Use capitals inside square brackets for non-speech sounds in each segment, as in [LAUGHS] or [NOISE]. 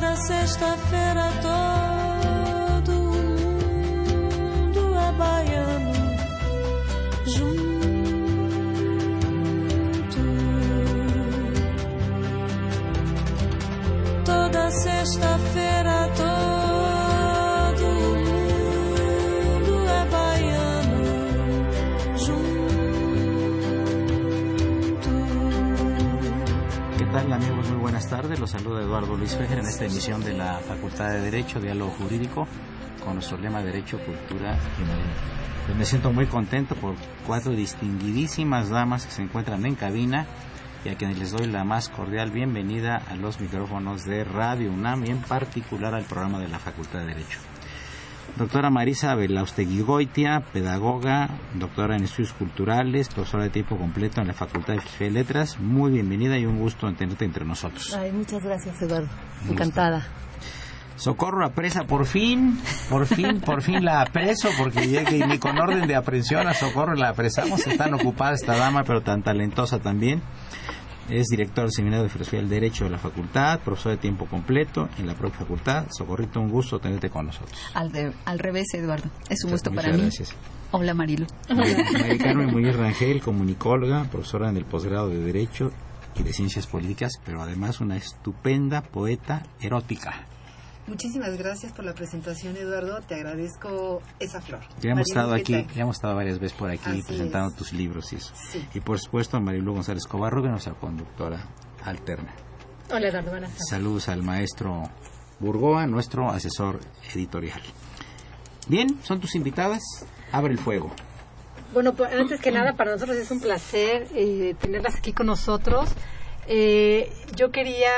Toda sexta-feira todo tardes. Los saluda Eduardo Luis Fejer en esta emisión de la Facultad de Derecho, Diálogo Jurídico, con nuestro lema Derecho, Cultura y Humanismo. Pues me siento muy contento por cuatro distinguidísimas damas que se encuentran en cabina y a quienes les doy la más cordial bienvenida a los micrófonos de Radio UNAM y en particular al programa de la Facultad de Derecho. Doctora Marisa Belaustegui Goitia, pedagoga, doctora en estudios culturales, profesora de tiempo completo en la Facultad de Filosofía y Letras. Muy bienvenida y un gusto en tenerte entre nosotros. Ay, muchas gracias, Eduardo. Encantada. Socorro apresa, por fin, por fin, por fin la apreso, porque llegué ni con orden de aprehensión a Socorro la apresamos. Está tan ocupada esta dama, pero tan talentosa también. Es director del Seminario de Filosofía del Derecho de la Facultad, profesor de tiempo completo en la propia facultad. Socorrito, un gusto tenerte con nosotros. Al, de- al revés, Eduardo. Es un gusto para muchas mí. gracias. Hola, Marilu. [LAUGHS] María Carmen Muñoz Rangel, comunicóloga, profesora en el posgrado de Derecho y de Ciencias Políticas, pero además una estupenda poeta erótica. Muchísimas gracias por la presentación, Eduardo. Te agradezco esa flor. Ya hemos Marilu, estado ¿qué aquí, ya hemos estado varias veces por aquí Así presentando es. tus libros y eso. Sí. Y por supuesto a Marilu González Cobarro, que es nuestra conductora alterna. Hola, Eduardo. Buenas tardes. Saludos al maestro Burgoa, nuestro asesor editorial. Bien, son tus invitadas. Abre el fuego. Bueno, pues, antes que nada, para nosotros es un placer eh, tenerlas aquí con nosotros. Eh, yo quería,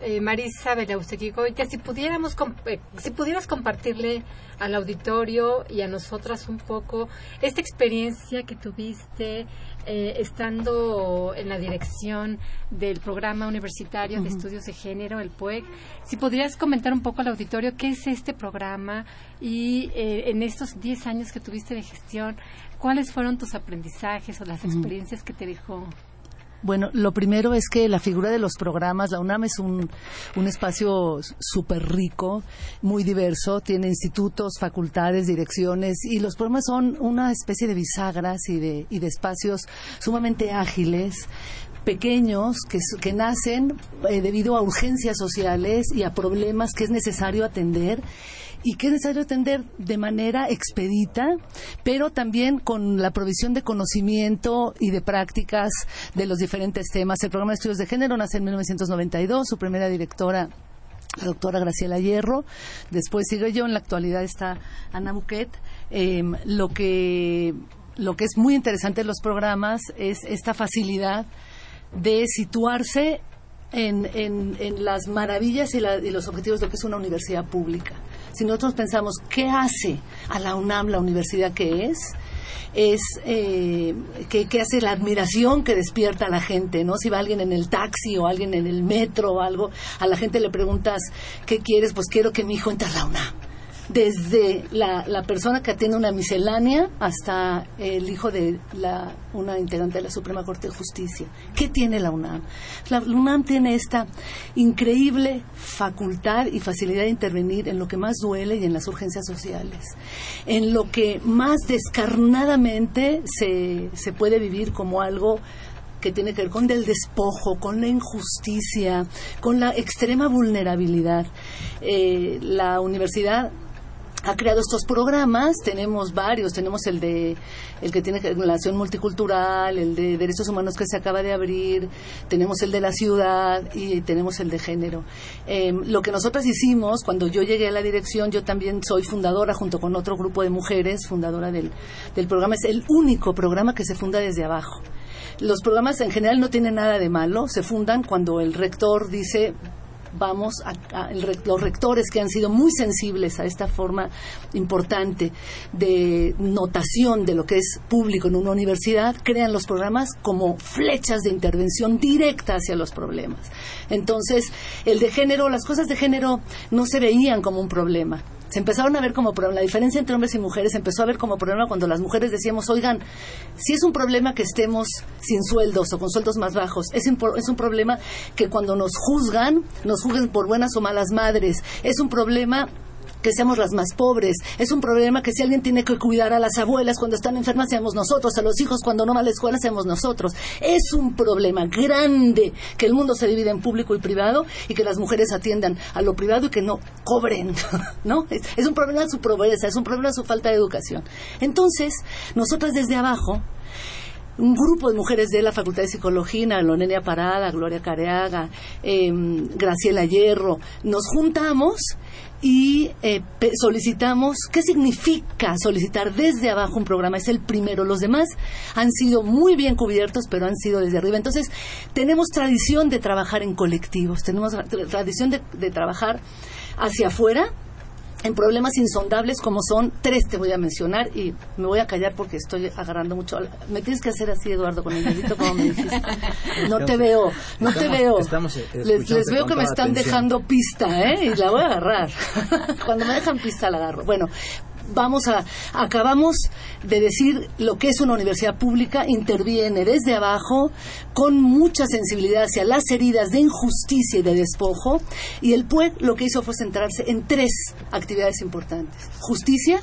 eh, Marisa Belaustequicoitia, si pudiéramos, eh, si pudieras compartirle al auditorio y a nosotras un poco esta experiencia que tuviste eh, estando en la dirección del programa universitario de estudios de género, el PUEC. Si podrías comentar un poco al auditorio qué es este programa y eh, en estos 10 años que tuviste de gestión, cuáles fueron tus aprendizajes o las experiencias que te dejó. Bueno, lo primero es que la figura de los programas, la UNAM es un, un espacio súper rico, muy diverso, tiene institutos, facultades, direcciones y los programas son una especie de bisagras y de, y de espacios sumamente ágiles pequeños que, que nacen eh, debido a urgencias sociales y a problemas que es necesario atender y que es necesario atender de manera expedita, pero también con la provisión de conocimiento y de prácticas de los diferentes temas. El programa de estudios de género nace en 1992, su primera directora la doctora Graciela Hierro, después sigo yo, en la actualidad está Ana Buquet. Eh, lo, que, lo que es muy interesante en los programas es esta facilidad de situarse en, en- en las maravillas y, la- y los objetivos de lo que es una universidad pública. Si nosotros pensamos qué hace a la UNAM la universidad que es, es eh, que, que hace la admiración que despierta a la gente, ¿no? Si va alguien en el taxi o alguien en el metro o algo, a la gente le preguntas, ¿qué quieres? Pues quiero que mi hijo entre a la UNAM. Desde la, la persona que atiende una miscelánea hasta el hijo de la, una integrante de la Suprema Corte de Justicia. ¿Qué tiene la UNAM? La, UNAM tiene esta increíble facultad y facilidad de intervenir en lo que más duele y en las urgencias sociales, en lo que más descarnadamente se, se puede vivir como algo que tiene que ver con el despojo, con la injusticia, con la extrema vulnerabilidad. Eh, la universidad ha creado estos programas, tenemos varios, tenemos el de el que tiene relación multicultural, el de derechos humanos que se acaba de abrir, tenemos el de la ciudad y tenemos el de género. Em, lo que nosotras hicimos cuando yo llegué a la dirección, yo también soy fundadora junto con otro grupo de mujeres, fundadora del, del programa, es el único programa que se funda desde abajo. Los programas en general no tienen nada de malo, se fundan cuando el rector dice vamos a, los rectores que han sido muy sensibles a esta forma importante de notación de lo que es público en una universidad, crean los programas como flechas de intervención directa hacia los problemas. Entonces, el de género, las cosas de género no se veían como un problema se empezaron a ver como problema, la diferencia entre hombres y mujeres empezó a ver como problema cuando las mujeres decíamos, oigan, si es un problema que estemos sin sueldos o con sueldos más bajos, es un, es un problema que cuando nos juzgan, nos juzguen por buenas o malas madres, es un problema que seamos las más pobres. Es un problema que si alguien tiene que cuidar a las abuelas cuando están enfermas, seamos nosotros, a los hijos cuando no van a la escuela, seamos nosotros. Es un problema grande que el mundo se divide en público y privado y que las mujeres atiendan a lo privado y que no cobren, [LAUGHS] ¿no? Es, un problema su pobreza, es un problema de su falta de educación. Entonces, nosotras desde abajo un grupo de mujeres de la Facultad de Psicología, Lonenia Parada, Gloria Careaga, em, Graciela Hierro, nos juntamos y eh, solicitamos, ¿qué significa solicitar desde abajo un programa? Es el primero, los demás han sido muy bien cubiertos, pero han sido desde arriba. Entonces, tenemos tradición de trabajar en colectivos, tenemos tradición de trabajar hacia afuera, en problemas insondables como son tres te voy a mencionar y me voy a callar porque estoy agarrando mucho me tienes que hacer así Eduardo con el dedito como me dijiste. [LAUGHS] No te veo no te veo. les, les, veo que me están dejando pista ¿eh? y la voy a agarrar. [LAUGHS] Cuando me dejan pista la agarro. Bueno vamos a, acabamos de decir lo que es una universidad pública, interviene desde abajo con mucha sensibilidad hacia las heridas de injusticia y de despojo, y el PUEC lo que hizo fue centrarse en tres actividades importantes. Justicia,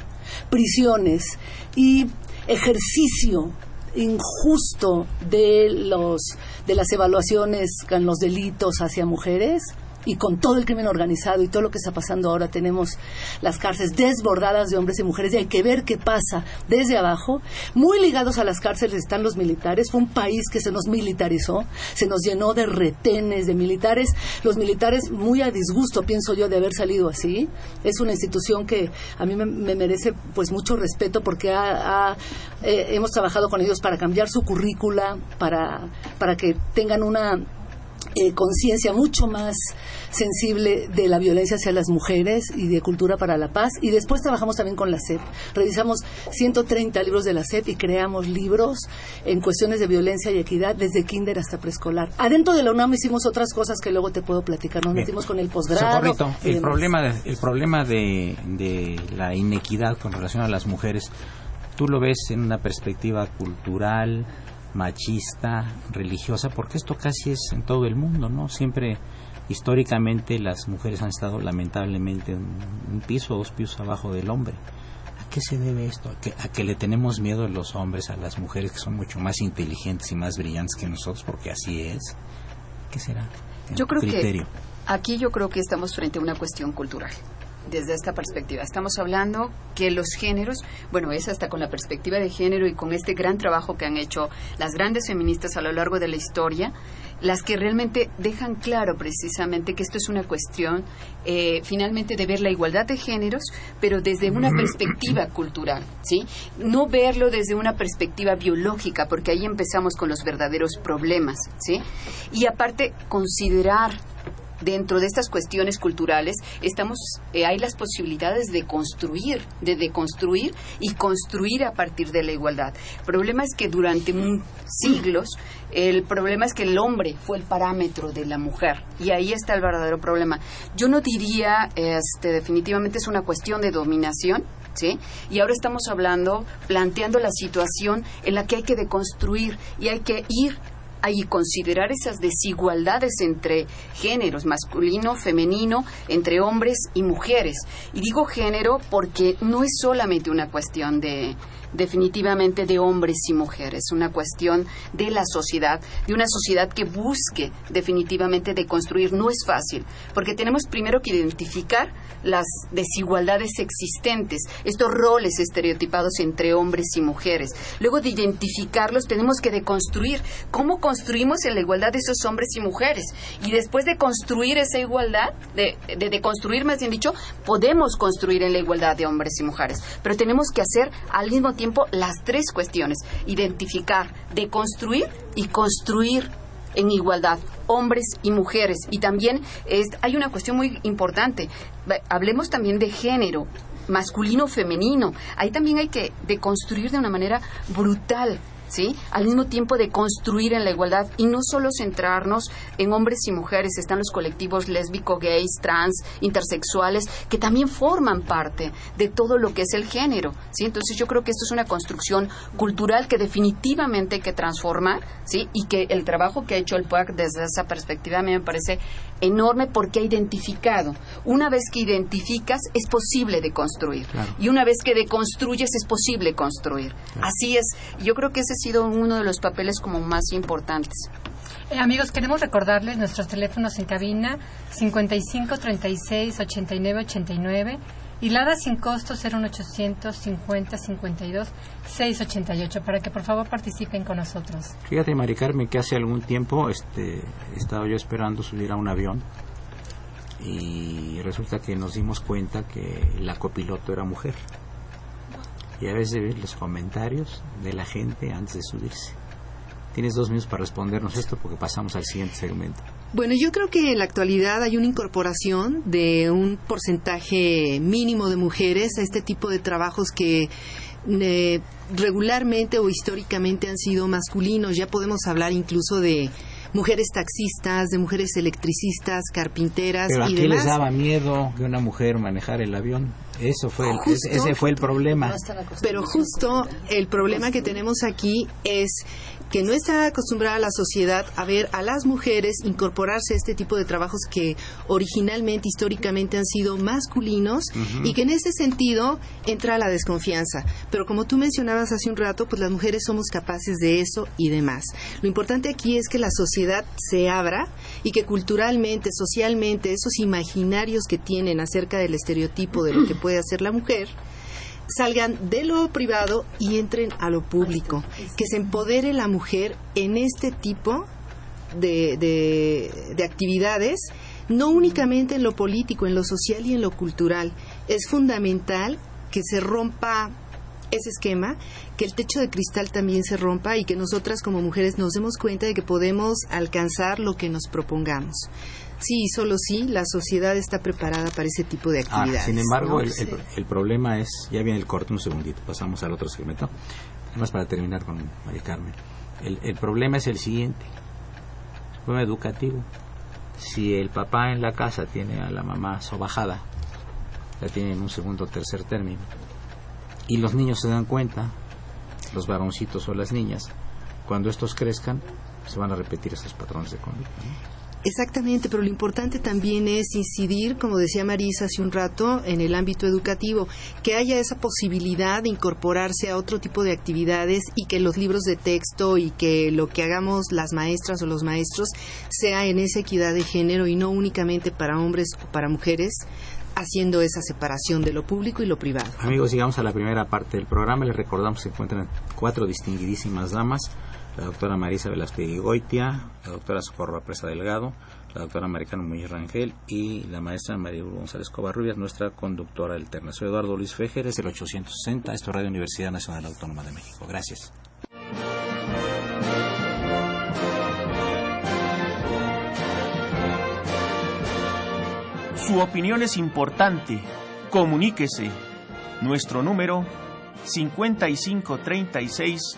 prisiones y ejercicio injusto de los de las evaluaciones con los delitos hacia mujeres y con todo el crimen organizado y todo lo que está pasando ahora, tenemos las cárceles desbordadas de hombres y mujeres y hay que ver qué pasa desde abajo. Muy ligados a las cárceles están los militares. Fue un país que se nos militarizó, se nos llenó de retenes de militares. Los militares, muy a disgusto, pienso yo, de haber salido así. Es una institución que a mí me, merece pues mucho respeto porque ha, eh, hemos trabajado con ellos para cambiar su currícula, para, para que tengan una eh, conciencia mucho más sensible de la violencia hacia las mujeres y de cultura para la paz. Y después trabajamos también con la SEP. Revisamos 130 libros de la SEP y creamos libros en cuestiones de violencia y equidad desde kinder hasta preescolar. Adentro de la UNAM hicimos otras cosas que luego te puedo platicar. Nos metimos con el posgrado. El problema, de, el problema de, de la inequidad con relación a las mujeres, tú lo ves en una perspectiva cultural, machista, religiosa, porque esto casi es en todo el mundo, ¿no? Siempre históricamente las mujeres han estado lamentablemente un, piso o dos pisos abajo del hombre. ¿A qué se debe esto? ¿A que, le tenemos miedo a los hombres, a las mujeres que son mucho más inteligentes y más brillantes que nosotros, porque así es? ¿Qué será? Yo creo que aquí yo creo que estamos frente a una cuestión cultural desde esta perspectiva. Estamos hablando que los géneros, bueno, es hasta con la perspectiva de género y con este gran trabajo que han hecho las grandes feministas a lo largo de la historia, las que realmente dejan claro precisamente que esto es una cuestión eh, finalmente de ver la igualdad de géneros, pero desde una perspectiva cultural, ¿sí? No verlo desde una perspectiva biológica, porque ahí empezamos con los verdaderos problemas, ¿sí? Y aparte considerar dentro de estas cuestiones culturales estamos eh, hay las posibilidades de construir, de deconstruir y construir a partir de la igualdad. El problema es que durante siglos el problema es que el hombre fue el parámetro de la mujer y ahí está el verdadero problema. Yo no diría, este, definitivamente es una cuestión de dominación, ¿Sí? Y ahora estamos hablando, planteando la situación en la que hay que deconstruir y hay que ir y considerar esas desigualdades entre géneros, masculino, femenino, entre hombres y mujeres. Y digo género porque no es solamente una cuestión de, definitivamente de hombres y mujeres, una cuestión de la sociedad, de una sociedad que busque definitivamente de construir. No es fácil, porque tenemos primero que identificar las desigualdades existentes, estos roles estereotipados entre hombres y mujeres. Luego de identificarlos tenemos que deconstruir cómo construimos en la igualdad de esos hombres y mujeres. Y después de construir esa igualdad, de, de, construir más bien dicho, podemos construir en la igualdad de hombres y mujeres. Pero tenemos que hacer al mismo tiempo las tres cuestiones, identificar, deconstruir y construir en igualdad, hombres y mujeres. Y también hay una cuestión muy importante. Hablemos también de género masculino femenino. Ahí también hay que deconstruir de una manera brutal ¿sí? Al mismo tiempo de construir en la igualdad y no solo centrarnos en hombres y mujeres, están los colectivos lésbico, gays, trans, intersexuales, que también forman parte de todo lo que es el género, ¿sí? Entonces yo creo que esto es una construcción cultural que definitivamente hay que transformar, ¿sí? Y que el trabajo que ha hecho el PUAC desde esa perspectiva a mí me parece enorme porque ha identificado. Una vez que identificas, es posible de construir. Y una vez que deconstruyes, es posible construir. Así es. Yo creo que ese ha sido uno de los papeles como más importantes. Eh, amigos, queremos recordarles nuestros teléfonos en cabina 55 36 89 89 y Lada sin costo 01800 50 52 688 para que por favor participen con nosotros. Fíjate, Mari Carmen, que hace algún tiempo este, estaba yo esperando subir a un avión y resulta que nos dimos cuenta que la copiloto era mujer. Y a veces ver los comentarios de la gente antes de subirse. Tienes dos minutos para respondernos esto porque pasamos al siguiente segmento. Bueno, yo creo que en la actualidad hay una incorporación de un porcentaje mínimo de mujeres a este tipo de trabajos que eh, regularmente o históricamente han sido masculinos. Ya podemos hablar incluso de mujeres taxistas, de mujeres electricistas, carpinteras Pero y qué les daba miedo que una mujer manejara el avión? Eso fue ese fue el problema. Pero justo el problema que tenemos aquí es que no está acostumbrada la sociedad a ver a las mujeres incorporarse a este tipo de trabajos que originalmente, históricamente han sido masculinos y que en ese sentido entra la desconfianza. Pero como tú mencionabas hace un rato, pues las mujeres somos capaces de eso y demás. Lo importante aquí es que la sociedad se abra y que culturalmente, socialmente, esos imaginarios que tienen acerca del estereotipo de lo que puede hacer la mujer, salgan de lo privado y entren a lo público, que se empodere la mujer en este tipo de, de, actividades, no únicamente en lo político, en lo social y en lo cultural. Es fundamental que se rompa ese esquema, que el techo de cristal también se rompa y que nosotras como mujeres nos demos cuenta de que podemos alcanzar lo que nos propongamos. Sí, solo sí, la sociedad está preparada para ese tipo de ah, actividades. sin embargo, el, problema es, ya viene el corte un segundito, pasamos al otro segmento, además para terminar con María Carmen. El, el problema es el siguiente, el problema educativo. Si el papá en la casa tiene a la mamá sobajada, la tiene en un segundo o tercer término, y los niños se dan cuenta, los varoncitos o las niñas, cuando estos crezcan, se van a repetir esos patrones de conducta. Exactamente, pero lo importante también es incidir, como decía Marisa hace un rato, en el ámbito educativo, que haya esa posibilidad de incorporarse a otro tipo de actividades y que los libros de texto y que lo que hagamos las maestras o los maestros sea en esa equidad de género y no únicamente para hombres o para mujeres, haciendo esa separación de lo público y lo privado. Amigos, llegamos a la primera parte del programa. Les recordamos que se encuentran cuatro distinguidísimas damas la doctora Marisa Velasquez Goitia, la doctora Socorro Presa Delgado, la doctora Maricano Muñoz Rangel y la maestra María González Covarrubias, nuestra conductora alterna. Soy Eduardo Luis Fejer, es el 860, esto es Radio Universidad Nacional Autónoma de México. Gracias. Su opinión es importante. Comuníquese. Nuestro número 5536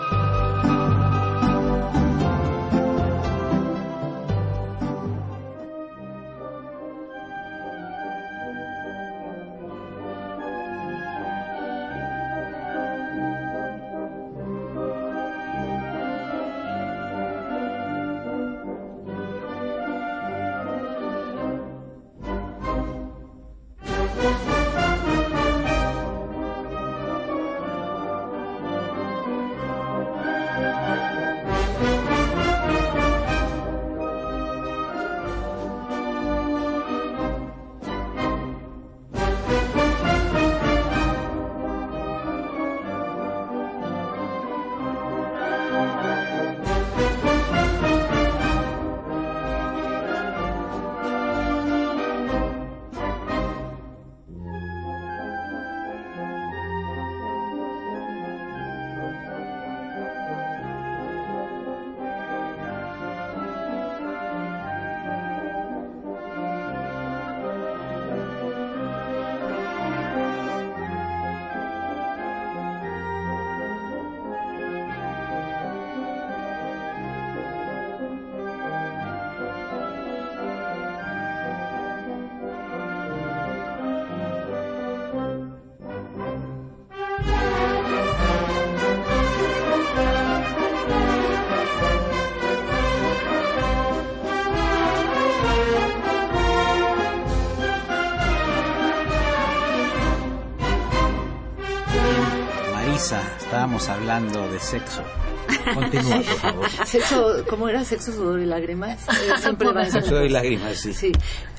Estábamos hablando de sexo. [LAUGHS] Continúa, por favor. Sexo, ¿cómo era? Sexo, sudor y lágrimas. Eh, [LAUGHS] siempre va Sexo, sudor y lágrimas, sí. Sí.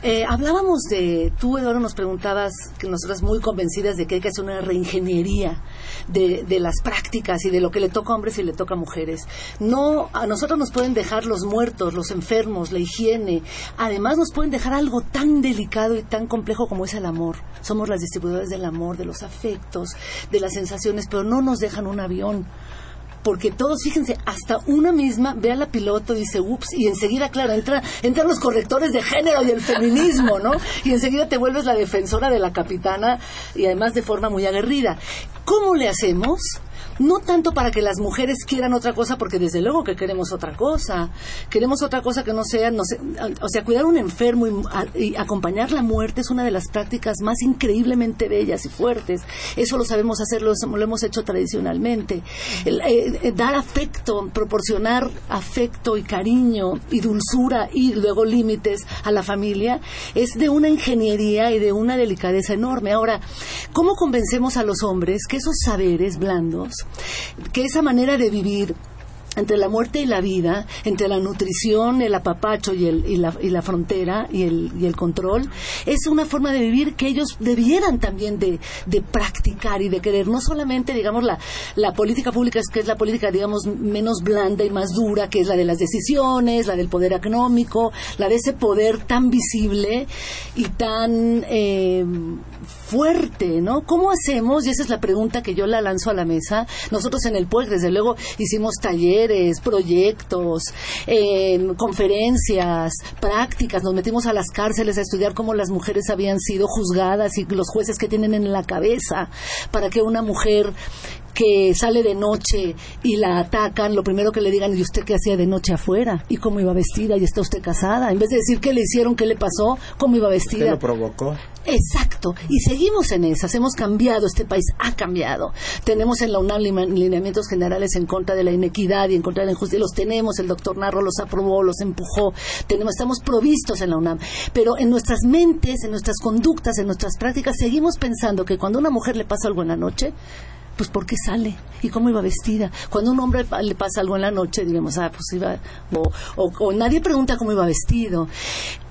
Eh, hablábamos de, tú Eduardo nos preguntabas, que nosotras muy convencidas de que hay que hacer una reingeniería de, de las prácticas y de lo que le toca a hombres y le toca a mujeres. No, a nosotros nos pueden dejar los muertos, los enfermos, la higiene. Además nos pueden dejar algo tan delicado y tan complejo como es el amor. Somos las distribuidoras del amor, de los afectos, de las sensaciones, pero no nos dejan un avión porque todos, fíjense, hasta una misma ve a la piloto y dice, ups, y enseguida, claro, entra, entran los correctores de género y el feminismo, ¿no? Y enseguida te vuelves la defensora de la capitana y además de forma muy aguerrida. ¿Cómo le hacemos? No tanto para que las mujeres quieran otra cosa, porque desde luego que queremos otra cosa, queremos otra cosa que no sea, no o sea, cuidar a un enfermo y, acompañar la muerte es una de las prácticas más increíblemente bellas y fuertes. Eso lo sabemos hacer, lo, hemos hecho tradicionalmente. Eh, eh, dar afecto, proporcionar afecto y cariño y dulzura y luego límites a la familia es de una ingeniería y de una delicadeza enorme. Ahora, ¿cómo convencemos a los hombres que esos saberes blandos que esa manera de vivir entre la muerte y la vida, entre la nutrición, el apapacho y, el, y, la, y la, frontera y el, y el, control, es una forma de vivir que ellos debieran también de, practicar y de querer. No solamente, digamos, la, la, política pública, es que es la política, digamos, menos blanda y más dura, que es la de las decisiones, la del poder económico, la de ese poder tan visible y tan... Eh, fuerte, ¿no? ¿Cómo hacemos? Y esa es la pregunta que yo la lanzo a la mesa. Nosotros en el PUEC, desde luego, hicimos talleres, proyectos, eh, conferencias, prácticas. Nos metimos a las cárceles a estudiar cómo las mujeres habían sido juzgadas y los jueces que tienen en la cabeza para que una mujer que sale de noche y la atacan, lo primero que le digan, ¿y usted qué hacía de noche afuera? ¿Y cómo iba vestida? ¿Y está usted casada? En vez de decir qué le hicieron, qué le pasó, cómo iba vestida. ¿Qué lo provocó? Exacto. Y seguimos en esas. Hemos cambiado. Este país ha cambiado. Tenemos en la UNAM lineamientos generales en contra de la inequidad y en contra de la injusticia. Los tenemos. El doctor Narro los aprobó, los empujó. Tenemos, estamos provistos en la UNAM. Pero en nuestras mentes, en nuestras conductas, en nuestras prácticas, seguimos pensando que cuando a una mujer le pasa algo en la noche, pues ¿por qué sale? ¿Y cómo iba vestida? Cuando un hombre le pasa algo en la noche, digamos, ah, pues iba, o, nadie pregunta cómo iba vestido.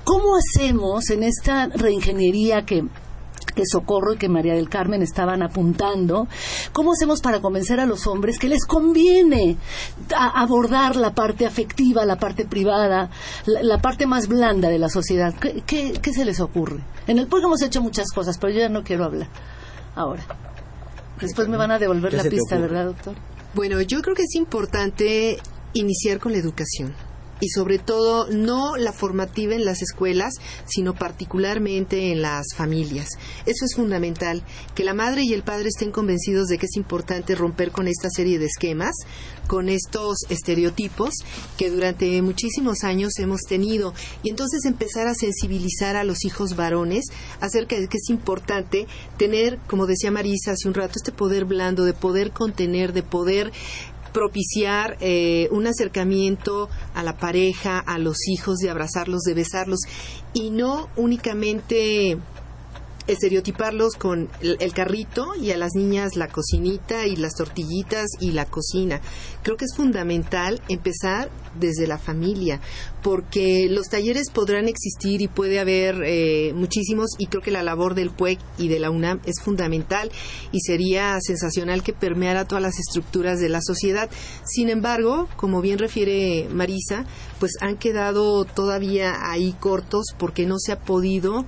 ¿Cómo hacemos en esta reingeniería que, que Socorro y que María del Carmen estaban apuntando, ¿cómo hacemos para convencer a los hombres que les conviene abordar la parte afectiva, la parte privada, la, parte más blanda de la sociedad? ¿Qué, ¿Qué, se les ocurre? En el pueblo hemos hecho muchas cosas, pero yo ya no quiero hablar ahora. Después me van a devolver la pista, ¿verdad, doctor? Bueno, yo creo que es importante iniciar con la educación y sobre todo no la formativa en las escuelas, sino particularmente en las familias. Eso es fundamental, que la madre y el padre estén convencidos de que es importante romper con esta serie de esquemas, con estos estereotipos que durante muchísimos años hemos tenido y entonces empezar a sensibilizar a los hijos varones acerca de que es importante tener, como decía Marisa hace un rato, este poder blando de poder contener, de poder propiciar eh, un acercamiento a la pareja, a los hijos, de abrazarlos, de besarlos y no únicamente estereotiparlos con el, carrito y a las niñas la cocinita y las tortillitas y la cocina. Creo que es fundamental empezar desde la familia, porque los talleres podrán existir y puede haber eh, muchísimos y creo que la labor del PUEC y de la UNAM es fundamental y sería sensacional que permeara todas las estructuras de la sociedad. Sin embargo, como bien refiere Marisa, pues han quedado todavía ahí cortos porque no se ha podido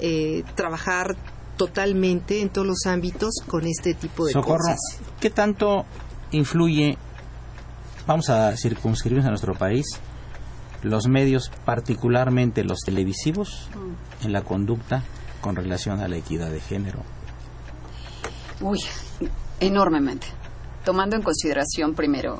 eh, trabajar totalmente en todos los ámbitos con este tipo de Socorro, cosas. ¿Qué tanto influye, vamos a circunscribirnos a nuestro país, los medios, particularmente los televisivos, en la conducta con relación a la equidad de género? Uy, enormemente. Tomando en consideración primero,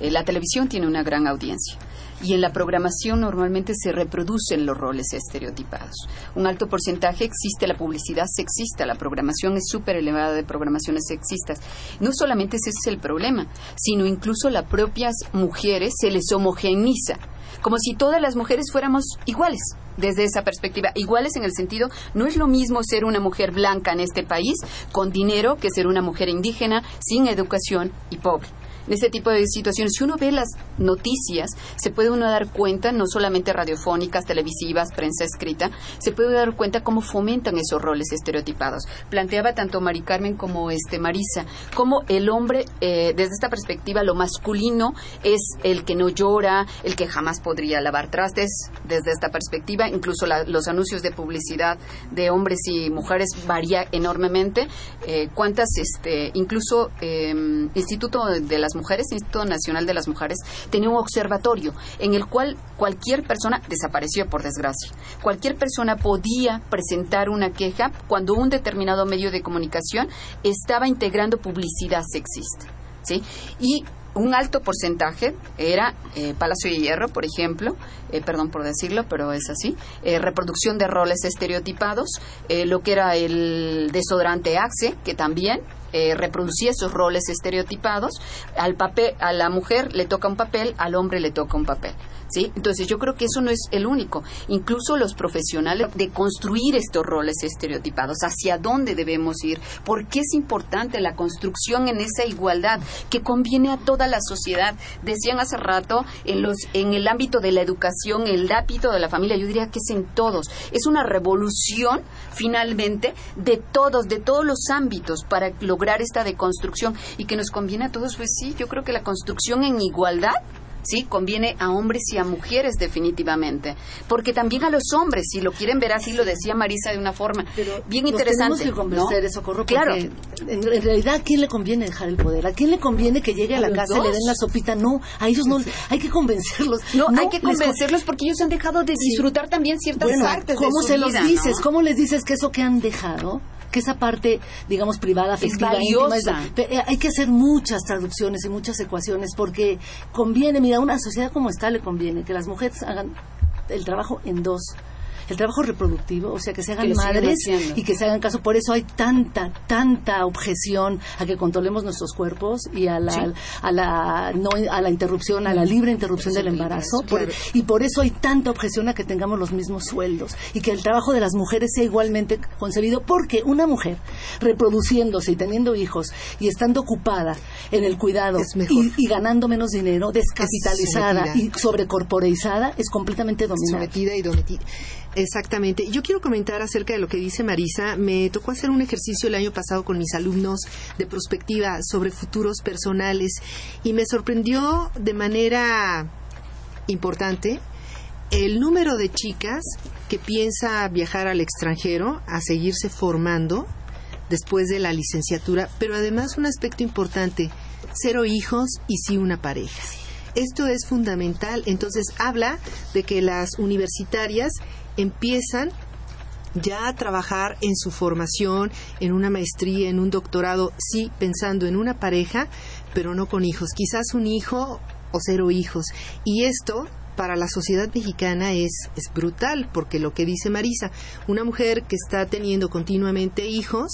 eh, la televisión tiene una gran audiencia y en la programación normalmente se reproducen los roles estereotipados. Un alto porcentaje existe la publicidad sexista, la programación es súper elevada de programaciones sexistas. No solamente ese es el problema, sino incluso las propias mujeres se les homogeniza como si todas las mujeres fuéramos iguales desde esa perspectiva. Iguales en el sentido, no es lo mismo ser una mujer blanca en este país con dinero que ser una mujer indígena sin educación y pobre en ese tipo de situaciones. Si uno ve las noticias, se puede uno dar cuenta, no solamente radiofónicas, televisivas, prensa escrita, se puede dar cuenta cómo fomentan esos roles estereotipados. Planteaba tanto Mari Carmen como este Marisa, cómo el hombre, eh, desde esta perspectiva, lo masculino es el que no llora, el que jamás podría lavar trastes, desde esta perspectiva, incluso los anuncios de publicidad de hombres y mujeres varía enormemente. Eh, cuántas, este, incluso eh, Instituto de las Mujeres, Instituto Nacional de las Mujeres, tenía un observatorio en el cual cualquier persona, desapareció por desgracia, cualquier persona podía presentar una queja cuando un determinado medio de comunicación estaba integrando publicidad sexista. ¿sí? Y un alto porcentaje era eh, Palacio de Hierro, por ejemplo, eh, perdón por decirlo, pero es así, eh, reproducción de roles estereotipados, lo que era el desodorante Axe, que también reproducía esos roles estereotipados, al papel, a la mujer le toca un papel, al hombre le toca un papel. ¿Sí? Entonces yo creo que eso no es el único. Incluso los profesionales de construir estos roles estereotipados, hacia dónde debemos ir, por qué es importante la construcción en esa igualdad que conviene a toda la sociedad. Decían hace rato en los en el ámbito de la educación, el ámbito de la familia, yo diría que es en todos. Es una revolución finalmente de todos, de todos los ámbitos para lograr esta deconstrucción y que nos conviene a todos, pues sí, yo creo que la construcción en igualdad ¿sí? Conviene a hombres y a mujeres definitivamente, porque también a los hombres, si lo quieren ver así, lo decía Marisa de una forma bien interesante. Tenemos que convencer, eso Socorro, claro. En, realidad, ¿a quién le conviene dejar el poder? ¿A quién le conviene que llegue a, la casa y le den la sopita? No, a ellos no, hay que convencerlos. No, hay que convencerlos porque ellos han dejado de disfrutar también ciertas artes ¿cómo de se los dices? ¿Cómo les dices que eso que han dejado que esa parte, digamos, privada, afectiva, eh, hay que hacer muchas traducciones y muchas ecuaciones porque conviene, mira, a una sociedad como esta le conviene que las mujeres hagan el trabajo en dos el trabajo reproductivo, o sea, que se hagan madres y que se hagan caso. Por eso hay tanta, tanta objeción a que controlemos nuestros cuerpos y a la, a la, no, a la interrupción, a la libre interrupción del embarazo. y por eso hay tanta objeción a que tengamos los mismos sueldos y que el trabajo de las mujeres sea igualmente concebido, porque una mujer reproduciéndose y teniendo hijos y estando ocupada en el cuidado y, ganando menos dinero, descapitalizada y sobrecorporeizada, es completamente dominada. Sometida y domitida. Exactamente. Yo quiero comentar acerca de lo que dice Marisa. Me tocó hacer un ejercicio el año pasado con mis alumnos de prospectiva sobre futuros personales y me sorprendió de manera importante el número de chicas que piensa viajar al extranjero a seguirse formando después de la licenciatura, pero además un aspecto importante, cero hijos y sí una pareja. Esto es fundamental, entonces habla de que las universitarias empiezan ya a trabajar en su formación, en una maestría, en un doctorado, sí, pensando en una pareja, pero no con hijos. Quizás un hijo o cero hijos. Y esto para la sociedad mexicana es, es brutal, porque lo que dice Marisa, una mujer que está teniendo continuamente hijos,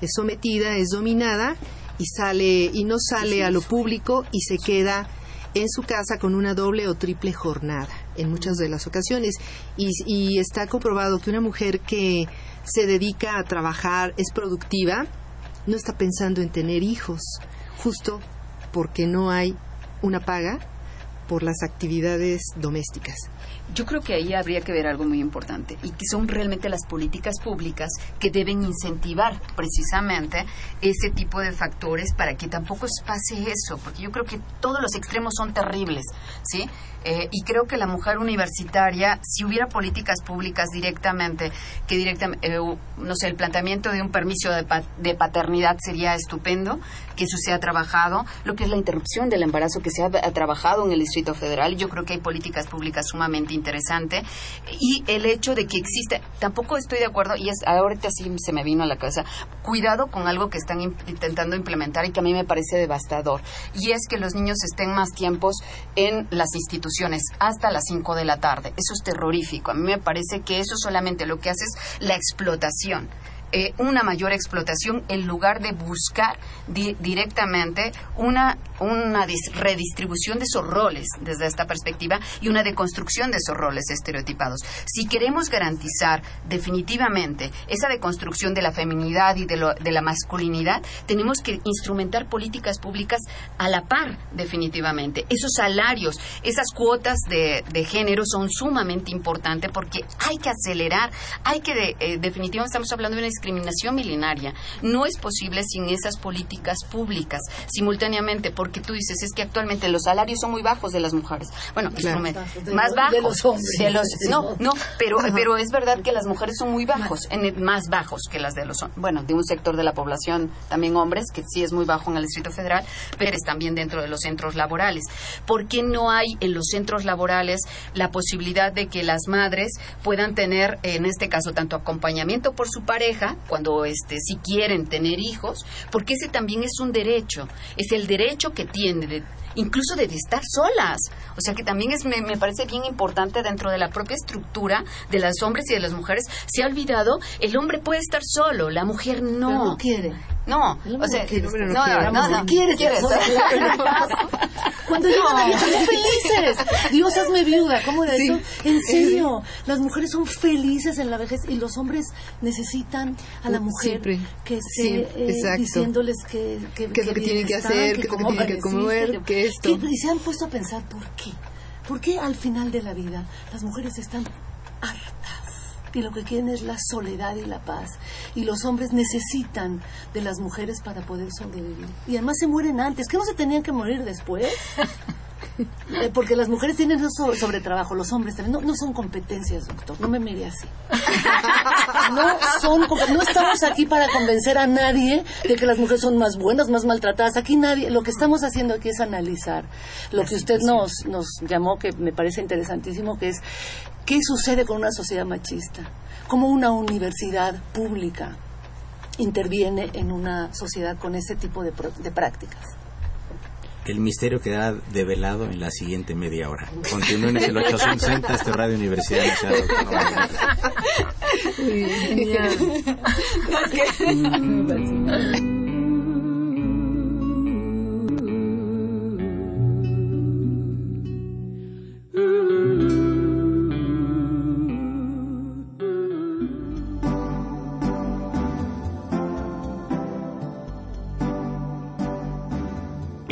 es sometida, es dominada y sale y no sale a lo público y se queda en su casa con una doble o triple jornada en muchas de las ocasiones. Y, está comprobado que una mujer que se dedica a trabajar es productiva no está pensando en tener hijos justo porque no hay una paga por las actividades domésticas. Yo creo que ahí habría que ver algo muy importante y que son realmente las políticas públicas que deben incentivar precisamente ese tipo de factores para que tampoco pase eso, porque yo creo que todos los extremos son terribles, ¿sí? Eh, y creo que la mujer universitaria, si hubiera políticas públicas directamente, que directamente, eh, no sé, el planteamiento de un permiso de, de, paternidad sería estupendo, que eso sea trabajado, lo que es la interrupción del embarazo que se ha trabajado en el Distrito Federal, yo creo que hay políticas públicas sumamente interesantes, y el hecho de que existe, tampoco estoy de acuerdo, y es ahorita sí se me vino a la cabeza, cuidado con algo que están intentando implementar y que a mí me parece devastador, y es que los niños estén más tiempos en las instituciones hasta las 5 de la tarde. Eso es terrorífico. A mí me parece que eso solamente lo que hace es la explotación eh, una mayor explotación en lugar de buscar directamente una, una redistribución de esos roles desde esta perspectiva y una deconstrucción de esos roles estereotipados. Si queremos garantizar definitivamente esa deconstrucción de la feminidad y de, de la masculinidad, tenemos que instrumentar políticas públicas a la par, definitivamente. Esos salarios, esas cuotas de, género son sumamente importantes porque hay que acelerar, hay que, eh, definitivamente estamos hablando de una discriminación milenaria. No es posible sin esas políticas públicas simultáneamente, porque tú dices, es que actualmente los salarios son muy bajos de las mujeres. Bueno, más bajos. De los hombres. no, no, pero, pero es verdad que las mujeres son muy bajos, en más bajos que las de los bueno, de un sector de la población, también hombres, que sí es muy bajo en el Distrito Federal, pero es también dentro de los centros laborales. ¿Por qué no hay en los centros laborales la posibilidad de que las madres puedan tener, en este caso, tanto acompañamiento por su pareja, cuando este, si quieren tener hijos, porque ese también es un derecho, es el derecho que tiene de incluso de estar solas. O sea que también es, me, me, parece bien importante dentro de la propia estructura de los hombres y de las mujeres. Se ha olvidado, el hombre puede estar solo, la mujer no. no quiere. No, o sea, no, no, no, no, quieres, quieres. [LAUGHS] Cuando llegan a son felices. Dios, hazme viuda. ¿Cómo era eso? En serio, las mujeres son felices en la vejez y los hombres necesitan a la mujer que esté eh, diciéndoles que, que, ¿Qué es lo que tienen que hacer, que tienen que comer, que esto. Y se han puesto a pensar, ¿por qué? ¿Por qué al final de la vida las mujeres están hartas? y lo que quieren es la soledad y la paz. Y los hombres necesitan de las mujeres para poder sobrevivir. Y además se mueren antes. ¿Qué no se tenían que morir después? [LAUGHS] Eh, porque las mujeres tienen eso sobre trabajo, los hombres también. No, no son competencias, doctor. No me mire así. [LAUGHS] No, son, no estamos aquí para convencer a nadie de que las mujeres son más buenas, más maltratadas. Aquí nadie. Lo que estamos haciendo aquí es analizar lo que usted nos, nos llamó, que me parece interesantísimo, que es qué sucede con una sociedad machista. Cómo una universidad pública interviene en una sociedad con ese tipo de, de prácticas. El misterio quedará develado en la siguiente media hora. Continúen en el 860 este Radio Universidad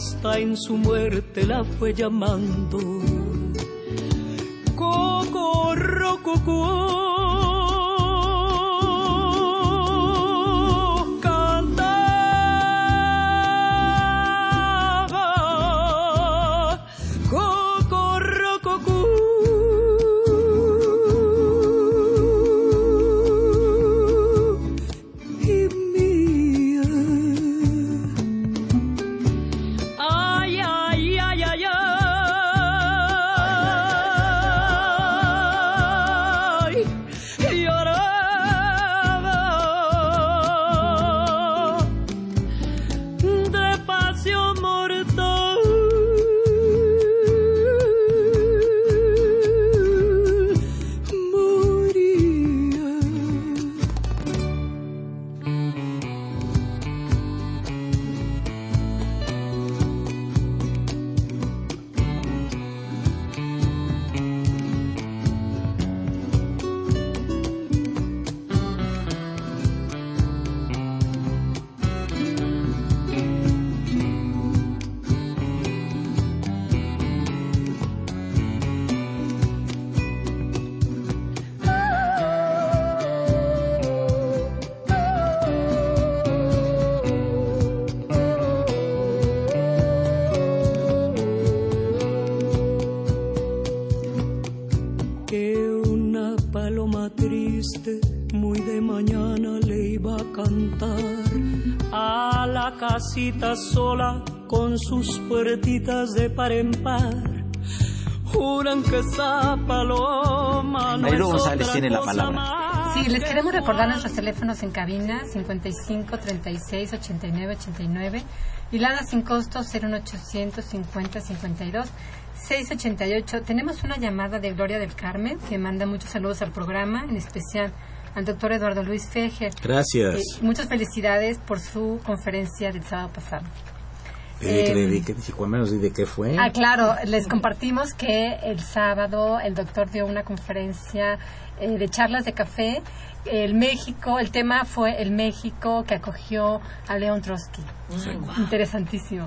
Hasta en su muerte la fue llamando. Coco, cantar casita sola con sus puertitas de par en par. Juran que esa paloma no Mayro es González otra tiene la palabra. más. Sí, les queremos recordar nuestros teléfonos en cabina 55 36 89 89 y Lada sin costo 01800 50 52 688. Tenemos una llamada de Gloria del Carmen que manda muchos saludos al programa, en especial al doctor Eduardo Luis Fejer. Gracias. Eh, muchas felicidades por su conferencia del sábado pasado. Eh, que le menos de qué fue. Ah, claro, les compartimos que el sábado el doctor dio una conferencia eh, de charlas de café. El México, el tema fue el México que acogió a León Trotsky. Interesantísimo.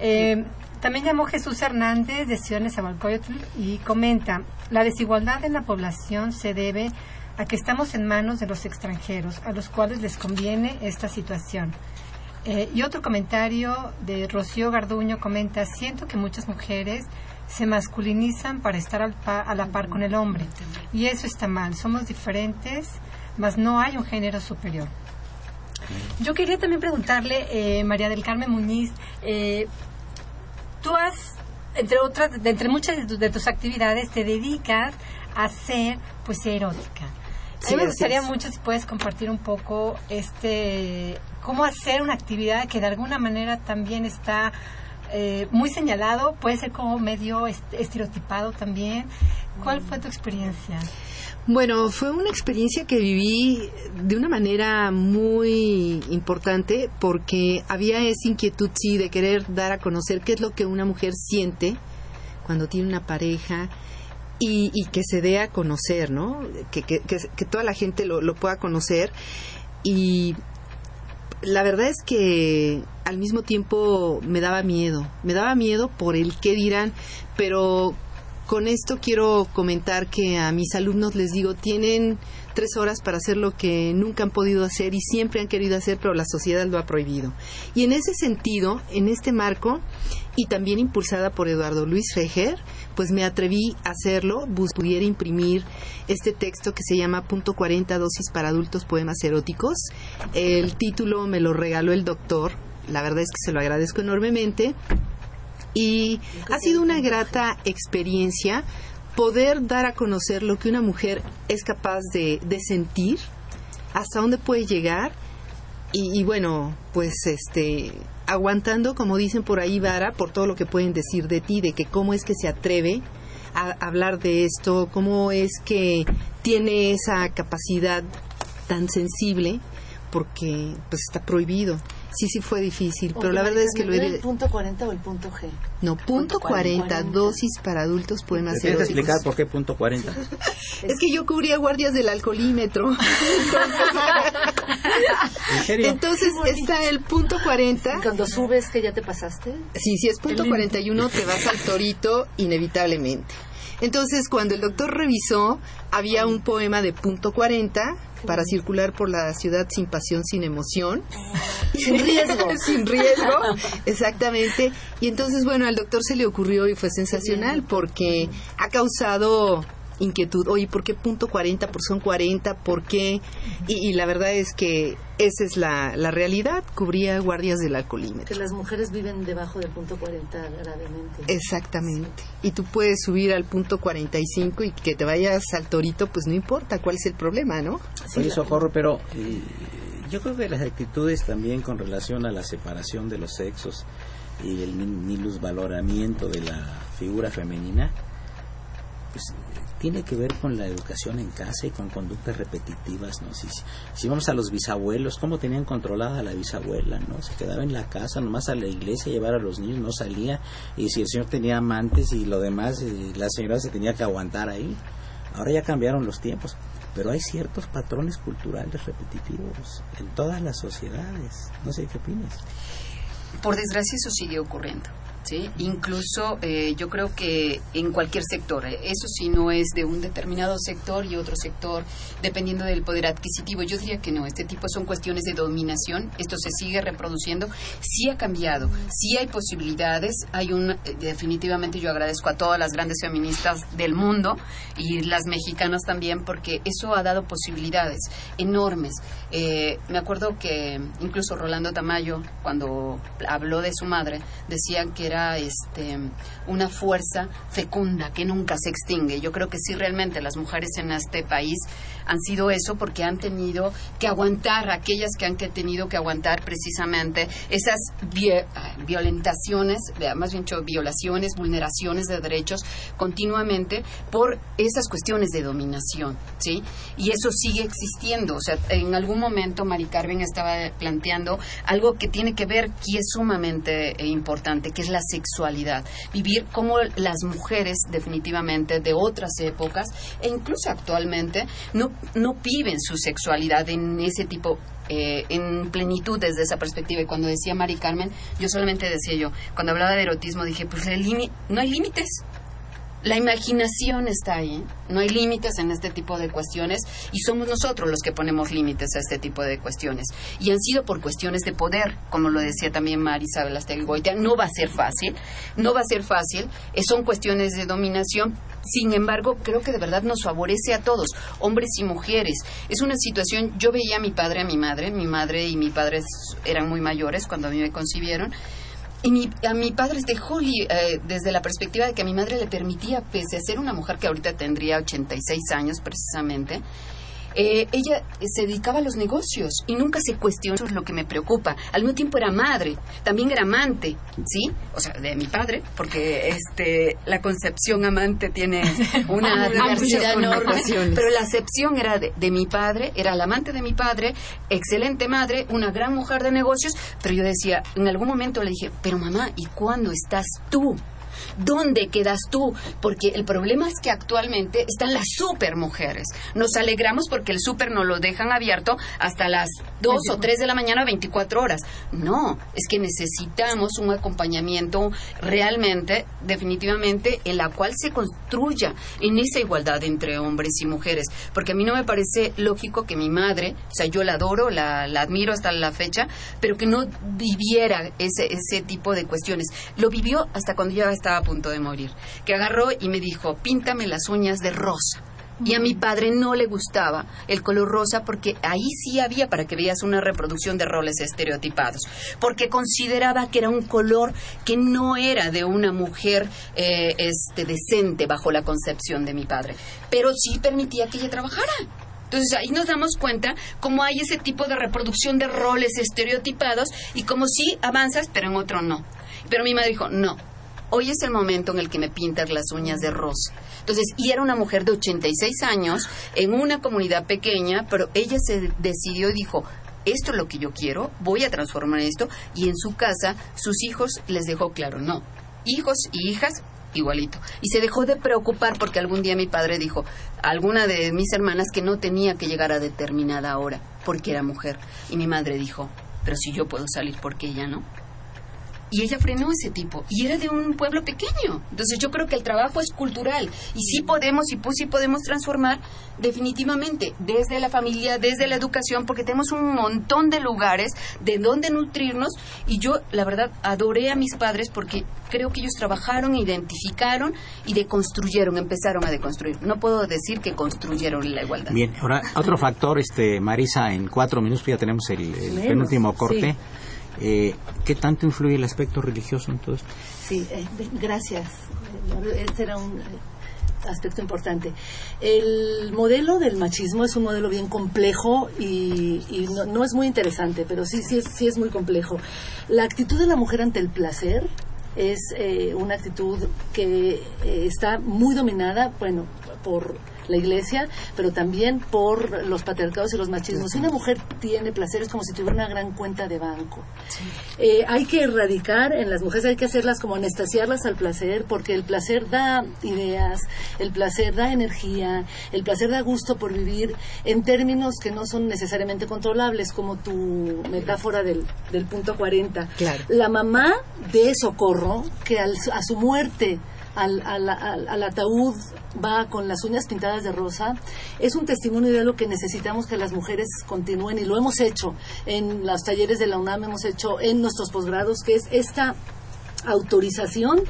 Eh, también llamó Jesús Hernández de Ciudad Nezahualcóyotl y comenta, la desigualdad en la población se debe a que estamos en manos de los extranjeros, a los cuales les conviene esta situación. Eh, y otro comentario de Rocío Garduño comenta, siento que muchas mujeres se masculinizan para estar al pa- a la par con el hombre. Y eso está mal. Somos diferentes, mas no hay un género superior. Yo quería también preguntarle, eh, María del Carmen Muñiz, eh, tú has, entre otras, de entre muchas de, tu- de tus actividades, te dedicas a hacer poesía erótica. A mí me gustaría mucho si puedes compartir un poco este cómo hacer una actividad que de alguna manera también está eh, muy señalado, puede ser como medio est- estereotipado también. ¿Cuál fue tu experiencia? Bueno, fue una experiencia que viví de una manera muy importante porque había esa inquietud, sí, de querer dar a conocer qué es lo que una mujer siente cuando tiene una pareja y, y que se dé a conocer, ¿no? Que, que, que, que toda la gente lo, lo pueda conocer. Y la verdad es que al mismo tiempo me daba miedo, me daba miedo por el qué dirán, pero con esto quiero comentar que a mis alumnos les digo, tienen tres horas para hacer lo que nunca han podido hacer y siempre han querido hacer, pero la sociedad lo ha prohibido. Y en ese sentido, en este marco, y también impulsada por Eduardo Luis Fejer, pues me atreví a hacerlo, pudiera imprimir este texto que se llama Punto 40 dosis para adultos poemas eróticos. El título me lo regaló el doctor, la verdad es que se lo agradezco enormemente y ha sido una grata experiencia poder dar a conocer lo que una mujer es capaz de, de sentir, hasta dónde puede llegar y, y bueno, pues este aguantando, como dicen por ahí, Vara, por todo lo que pueden decir de ti, de que cómo es que se atreve a hablar de esto, cómo es que tiene esa capacidad tan sensible, porque pues está prohibido. Sí, sí fue difícil, pero la verdad es que lo ¿Era he... el punto 40 o el punto G? No, punto 40, dosis para adultos pueden ¿Me hacer que explicar por qué punto 40? [LAUGHS] Es que yo cubría guardias del alcoholímetro. [LAUGHS] ¿En serio? Entonces está el punto 40. Cuando subes que ya te pasaste. Sí, si es punto 41 te vas al torito inevitablemente. Entonces, cuando el doctor revisó, había un poema de punto 40 para circular por la ciudad sin pasión, sin emoción. Sin riesgo. [LAUGHS] sin riesgo, exactamente. Y entonces, bueno, al doctor se le ocurrió y fue sensacional porque ha causado inquietud. Oye, ¿por qué punto 40? ¿Por son 40? ¿Por qué? Y, y la verdad es que esa es la, la realidad. Cubría guardias del Que alcoholímetro. las mujeres viven debajo del punto 40 gravemente. Exactamente. Y tú puedes subir al punto 45 y que te vayas al torito, pues no importa cuál es el problema, ¿no? Oye, Socorro, pero eh, yo creo que las actitudes también con relación a la separación de los sexos y el minusvaloramiento de la figura femenina, pues tiene que ver con la educación en casa y con conductas repetitivas, ¿no? Si, si vamos a los bisabuelos, ¿cómo tenían controlada a la bisabuela, no? Se quedaba en la casa, nomás a la iglesia, llevar a los niños, no salía, y si el señor tenía amantes y lo demás, eh, la señora se tenía que aguantar ahí. Ahora ya cambiaron los tiempos, pero hay ciertos patrones culturales repetitivos en todas las sociedades. No sé qué opinas. Por desgracia eso sigue ocurriendo. ¿Sí? Incluso eh, yo creo que en cualquier sector, eh, eso sí no es de un determinado sector y otro sector, dependiendo del poder adquisitivo. Yo diría que no, este tipo son cuestiones de dominación, esto se sigue reproduciendo, sí ha cambiado, sí hay posibilidades, hay un, eh, definitivamente yo agradezco a todas las grandes feministas del mundo y las mexicanas también, porque eso ha dado posibilidades enormes. me acuerdo que incluso Rolando Tamayo, cuando habló de su madre, decía que este, una fuerza fecunda que nunca se extingue. Yo creo que sí, realmente las mujeres en este país han sido eso porque han tenido que aguantar, aquellas que han tenido que aguantar precisamente esas violentaciones, más bien dicho, violaciones, vulneraciones de derechos continuamente por esas cuestiones de dominación, ¿sí? Y eso sigue existiendo. O sea, en algún momento Mari Carmen estaba planteando algo que tiene que ver, que es sumamente importante, que es la sexualidad. Vivir como las mujeres definitivamente de otras épocas e incluso actualmente no, no viven su sexualidad en ese tipo eh, en plenitud desde esa perspectiva. Y cuando decía Mari Carmen, yo solamente decía yo, cuando hablaba de erotismo, dije, pues no hay límites. La imaginación está ahí, no hay límites en este tipo de cuestiones y somos nosotros los que ponemos límites a este tipo de cuestiones. Y han sido por cuestiones de poder, como lo decía también Marisabel Astegui No va a ser fácil, no va a ser fácil, eh, son cuestiones de dominación. Sin embargo, creo que de verdad nos favorece a todos, hombres y mujeres. Es una situación, yo veía a mi padre, a mi madre, mi madre y mi padre eran muy mayores cuando a mí me concibieron y a mi padre de Holly, eh, desde la perspectiva de que a mi madre le permitía, pese a ser una mujer que ahorita tendría 86 años precisamente, eh, ella se dedicaba a los negocios y nunca se cuestionó. Eso es lo que me preocupa. Al mismo tiempo era madre, también era amante, ¿sí? O sea, de mi padre, porque este la concepción amante tiene [LAUGHS] una diversidad enorme. Pero la acepción era de, de mi padre, era la amante de mi padre, excelente madre, una gran mujer de negocios. Pero yo decía, en algún momento le dije, pero mamá, ¿y cuándo estás tú? ¿Dónde quedas tú? Porque el problema es que actualmente están las super mujeres. Nos alegramos porque el super nos lo dejan abierto hasta las 2 o 3 de la mañana, 24 horas. No, es que necesitamos un acompañamiento realmente, definitivamente, en la cual se construya en esa igualdad entre hombres y mujeres. Porque a mí no me parece lógico que mi madre, o sea, yo la adoro, la, admiro hasta la fecha, pero que no viviera ese, ese tipo de cuestiones. Lo vivió hasta cuando ya estaba a punto de morir, que agarró y me dijo, píntame las uñas de rosa. Y a mi padre no le gustaba el color rosa porque ahí sí había, para que veas, una reproducción de roles estereotipados. Porque consideraba que era un color que no era de una mujer eh, este, decente bajo la concepción de mi padre. Pero sí permitía que ella trabajara. Entonces ahí nos damos cuenta cómo hay ese tipo de reproducción de roles estereotipados y como sí avanzas, pero en otro no. Pero mi madre dijo, no, hoy es el momento en el que me pintas las uñas de rosa. Entonces, y era una mujer de 86 años en una comunidad pequeña, pero ella se decidió y dijo, esto es lo que yo quiero, voy a transformar esto, y en su casa sus hijos les dejó claro, no, hijos y hijas igualito. Y se dejó de preocupar porque algún día mi padre dijo, alguna de mis hermanas que no tenía que llegar a determinada hora porque era mujer. Y mi madre dijo, pero si yo puedo salir, porque ella no? Y ella frenó ese tipo y era de un pueblo pequeño. Entonces yo creo que el trabajo es cultural y sí podemos y pues sí podemos transformar definitivamente desde la familia, desde la educación, porque tenemos un montón de lugares de donde nutrirnos y yo la verdad adoré a mis padres porque creo que ellos trabajaron, identificaron y deconstruyeron, empezaron a deconstruir. No puedo decir que construyeron la igualdad. Bien, ahora otro factor, este Marisa, en cuatro minutos ya tenemos el, penúltimo corte. Eh, ¿Qué tanto influye el aspecto religioso en todo esto? Sí, eh, gracias. Este era un eh, aspecto importante. El modelo del machismo es un modelo bien complejo y, no, es muy interesante, pero sí, sí, es, sí es muy complejo. La actitud de la mujer ante el placer es una actitud que está muy dominada, bueno, por la iglesia, pero también por los patriarcados y los machismos. Si una mujer tiene placer es como si tuviera una gran cuenta de banco. Eh, hay que erradicar en las mujeres, hay que hacerlas como anestasiarlas al placer, porque el placer da ideas, el placer da energía, el placer da gusto por vivir en términos que no son necesariamente controlables, como tu metáfora del, del punto 40. La mamá de Socorro, que a su muerte al, al, ataúd va con las uñas pintadas de rosa, es un testimonio de lo que necesitamos que las mujeres continúen y lo hemos hecho en los talleres de la UNAM, hemos hecho en nuestros posgrados, que es esta autorización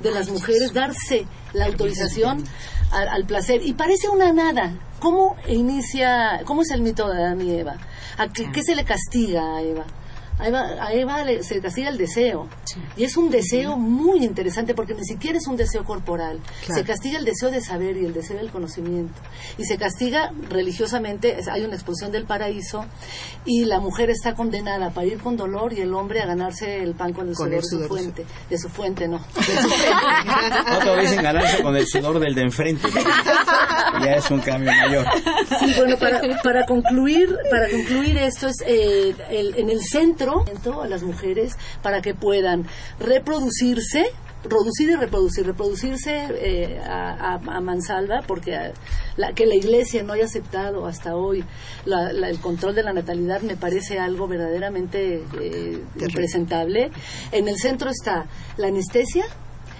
de las mujeres, darse la autorización al, placer. Y parece una nada. ¿Cómo inicia, cómo es el mito de Adán y Eva? ¿A qué, qué se le castiga a Eva? A Eva, se castiga el deseo. Y es un deseo muy interesante porque ni siquiera es un deseo corporal. Se castiga el deseo de saber y el deseo del conocimiento. Y se castiga religiosamente, hay una expulsión del paraíso y la mujer está condenada para ir con dolor y el hombre a ganarse el pan con el sudor, de su fuente. De su fuente, no. [LAUGHS] Otros dicen ganarse con el sudor del de enfrente. [LAUGHS] ya es un cambio mayor. Sí, bueno, para, para, concluir, para concluir esto es eh, en el centro a las mujeres para que puedan reproducirse producir y reproducir, reproducirse eh, a, mansalva, porque la, que la Iglesia no haya aceptado hasta hoy el control de la natalidad me parece algo verdaderamente eh, impresentable. En el centro está la anestesia,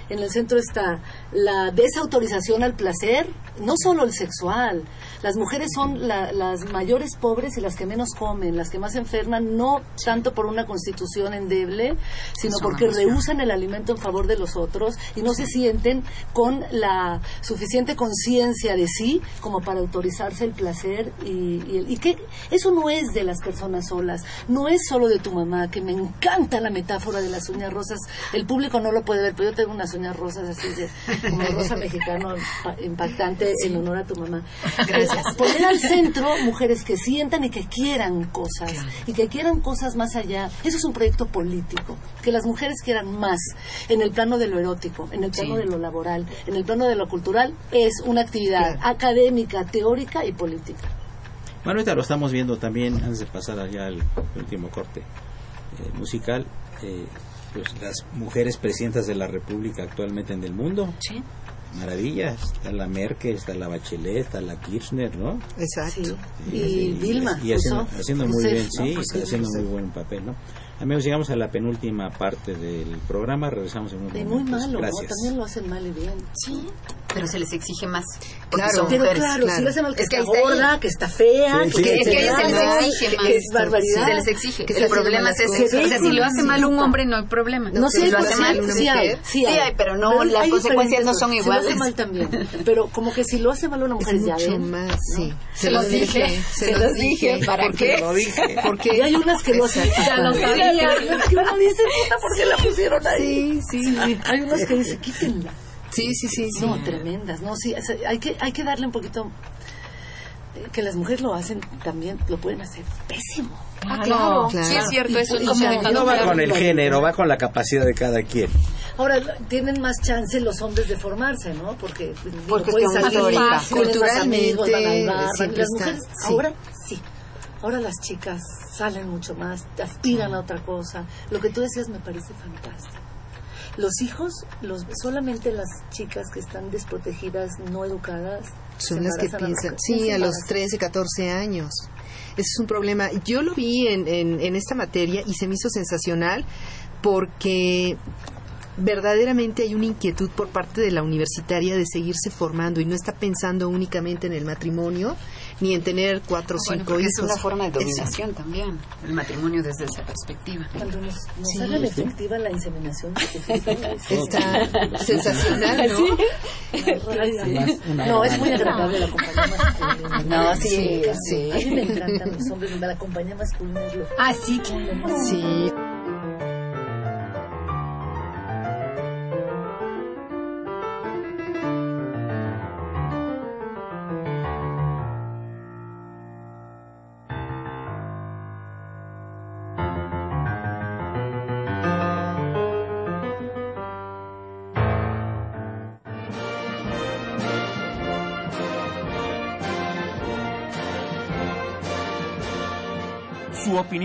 en el centro está la desautorización al placer, no solo el sexual. Las mujeres son las mayores pobres y las que menos comen, las que más enferman, no tanto por una constitución endeble, sino porque rehusan el alimento en favor de los otros y no se sienten con la suficiente conciencia de sí como para autorizarse el placer y, y, que eso no es de las personas solas, no es solo de tu mamá, que me encanta la metáfora de las uñas rosas. El público no lo puede ver, pero yo tengo unas uñas rosas así de como rosa mexicano impactante en honor a tu mamá. Gracias. Poner al centro mujeres que sientan y que quieran cosas y que quieran cosas más allá. Eso es un proyecto político. Que las mujeres quieran más en el plano de lo erótico, en el plano de lo laboral, en el plano de lo cultural, es una actividad académica, teórica y política. Bueno, ahorita lo estamos viendo también, antes de pasar allá al último corte eh, musical. Eh, pues, las mujeres presidentas de la República actualmente en el mundo. Sí. Maravilla, está la Merkel, está la Bachelet, está la Kirchner, ¿no? Exacto. y, Dilma. Y, haciendo, muy bien, sí, está haciendo muy buen papel, ¿no? Amigos, llegamos a la penúltima parte del programa. Regresamos en un momento. muy malo, también lo hacen mal y bien. Sí, pero se les exige más. Claro, pero claro, si lo hacen mal, que, está gorda, que está fea, que, es que se les exige más. Que es barbaridad. Se les exige. el problema es ese. O sea, si lo hace mal un hombre, no hay problema. No, sé, si lo hace mal una mujer, sí hay, pero no, las consecuencias no son iguales. Se lo hace mal también. Pero como que si lo hace mal una mujer, ya mucho más, sí. Se los dije, se los dije. ¿Para qué? Porque hay unas que lo hacen. Ya lo sabía es que uno dice, puta, ¿por qué la pusieron ahí? Sí, sí. Hay unos que dicen, quítenla. Sí, sí, sí. No, tremendas, ¿no? Sí, hay, que, hay que darle un poquito eh, que las mujeres lo hacen también, lo pueden hacer pésimo. Ah, claro, claro. Sí, es cierto, eso es como No va con el género, va con la capacidad de cada quien. Ahora, tienen más chance los hombres de formarse, ¿no? Porque, Porque pueden salir, culturalmente, las mujeres, sí. Ahora las chicas salen mucho más, aspiran a otra cosa. Lo que tú decías me parece fantástico. Los hijos, los, solamente las chicas que están desprotegidas, no educadas, son las que piensan, sí, a los 13, 14 años. Ese es un problema. Yo lo vi en, en, en esta materia y se me hizo sensacional porque verdaderamente hay una inquietud por parte de la universitaria de seguirse formando y no está pensando únicamente en el matrimonio ni en tener cuatro o cinco hijos. Es una forma de dominación también, el matrimonio desde esa perspectiva. Cuando nos, nos efectiva la inseminación [LAUGHS] está sensacional, ¿no? No, es muy agradable la compañía masculina. No, sí, sí. A mí me encantan los hombres, la compañía masculina es lo Ah, sí, Sí.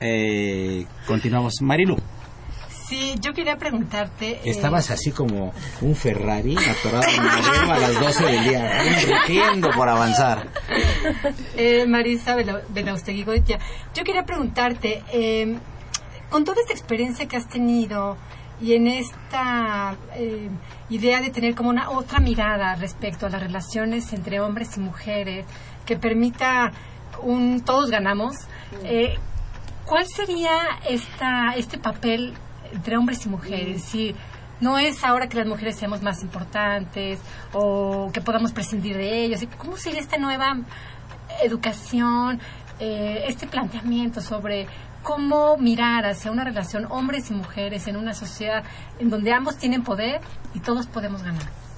Eh, continuamos. Marilu. Sí, yo quería preguntarte. Eh, Estabas así como un Ferrari atorado en a las 12 del día, enriqueciendo por avanzar. Eh, Marisa Belaustegui yo quería preguntarte, eh, con toda esta experiencia que has tenido y en esta eh, idea de tener como una otra mirada respecto a las relaciones entre hombres y mujeres, que permita un todos ganamos, eh, ¿cuál sería esta, este papel entre hombres y mujeres. Si no es ahora que las mujeres seamos más importantes o que podamos prescindir de ellos. ¿Cómo sería esta nueva educación, eh, este planteamiento sobre cómo mirar hacia una relación hombres y mujeres en una sociedad en donde ambos tienen poder y todos podemos ganar?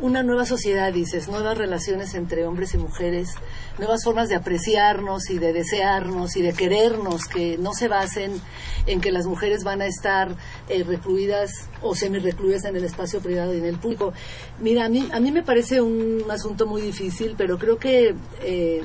Una nueva sociedad, dices, nuevas relaciones entre hombres y mujeres, nuevas formas de apreciarnos y de desearnos y de querernos que no se basen en que las mujeres van a estar eh, recluidas o semi-recluidas en el espacio privado y en el público. Mira, a mí, a mí me parece un asunto muy difícil, pero creo que eh,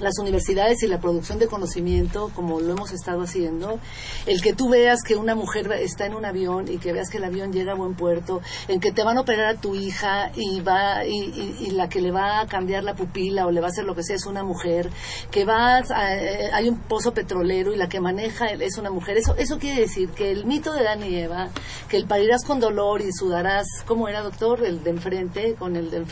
las universidades y la producción de conocimiento, como lo hemos estado haciendo, el que tú veas que una mujer está en un avión y que veas que el avión llega a buen puerto, en que te van a operar a tu hija y va y, la que le va a cambiar la pupila o le va a hacer lo que sea es una mujer, que vas eh, hay un pozo petrolero y la que maneja es una mujer. Eso eso quiere decir que el mito de Dan y Eva, que el parirás con dolor y sudarás, ¿cómo era doctor? El de enfrente con el, del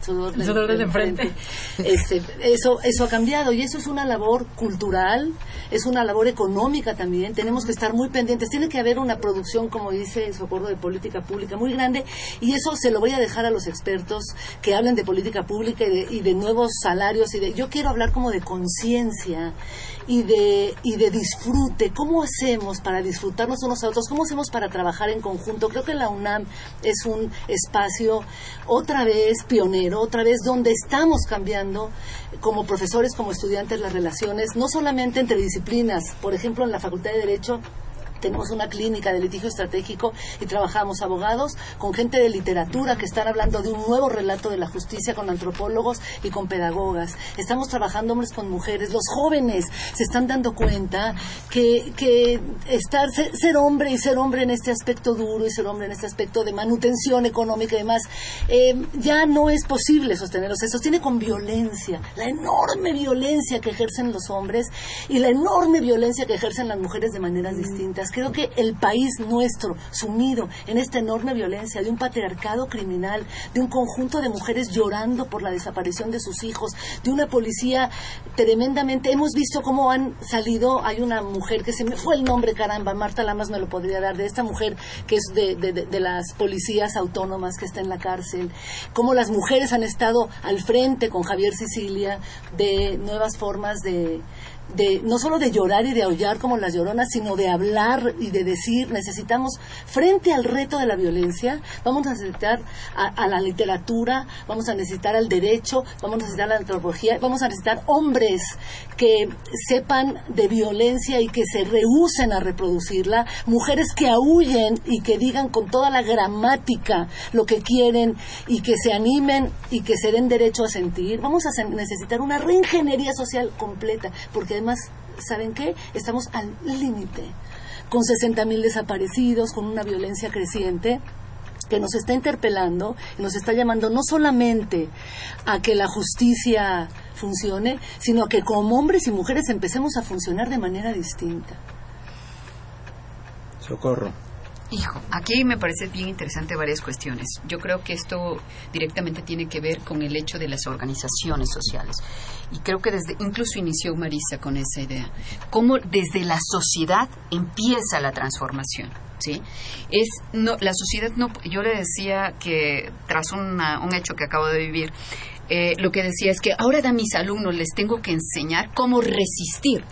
sudor, de enfrente. Este, eso eso cambiado y eso es una labor cultural, es una labor económica también. Tenemos que estar muy pendientes. Tiene que haber una producción, como dice Socorro, de política pública muy grande y eso se lo voy a dejar a los expertos que hablen de política pública y de, y de nuevos salarios. y de Yo quiero hablar como de conciencia y de, y de disfrute. ¿Cómo hacemos para disfrutarnos unos a otros? ¿Cómo hacemos para trabajar en conjunto? Creo que la UNAM es un espacio otra vez pionero, otra vez donde estamos cambiando como profesores, como estudiantes las relaciones, no solamente entre disciplinas, por ejemplo en la Facultad de Derecho tenemos una clínica de litigio estratégico y trabajamos abogados con gente de literatura que están hablando de un nuevo relato de la justicia con antropólogos y con pedagogas. Estamos trabajando hombres con mujeres. Los jóvenes se están dando cuenta que, que estar, ser, hombre y ser hombre en este aspecto duro y ser hombre en este aspecto de manutención económica y demás, eh, ya no es posible sostenerlo. Se sostiene con violencia, la enorme violencia que ejercen los hombres y la enorme violencia que ejercen las mujeres de maneras distintas. Creo que el país nuestro, sumido en esta enorme violencia de un patriarcado criminal, de un conjunto de mujeres llorando por la desaparición de sus hijos, de una policía tremendamente. Hemos visto cómo han salido. Hay una mujer que se me fue el nombre, caramba, Marta Lamas me lo podría dar, de esta mujer que es de, de las policías autónomas que está en la cárcel. Cómo las mujeres han estado al frente con Javier Sicilia de nuevas formas de de no solo de llorar y de aullar como las lloronas, sino de hablar y de decir, necesitamos, frente al reto de la violencia, vamos a necesitar a, la literatura, vamos a necesitar al derecho, vamos a necesitar la antropología, vamos a necesitar hombres que sepan de violencia y que se rehúsen a reproducirla, mujeres que aúllen y que digan con toda la gramática lo que quieren y que se animen y que se den derecho a sentir. Vamos a necesitar una reingeniería social completa, porque además, ¿saben qué? Estamos al límite, con 60.000 desaparecidos, con una violencia creciente que nos está interpelando y nos está llamando no solamente a que la justicia funcione, sino a que como hombres y mujeres empecemos a funcionar de manera distinta. Socorro. Hijo, aquí me parece bien interesante varias cuestiones. Yo creo que esto directamente tiene que ver con el hecho de las organizaciones sociales. Y creo que desde, incluso inició Marisa con esa idea. Cómo desde la sociedad empieza la transformación. ¿sí? Es, no, la sociedad no, yo le decía que tras un hecho que acabo de vivir, eh, lo que decía es que ahora a mis alumnos les tengo que enseñar cómo resistir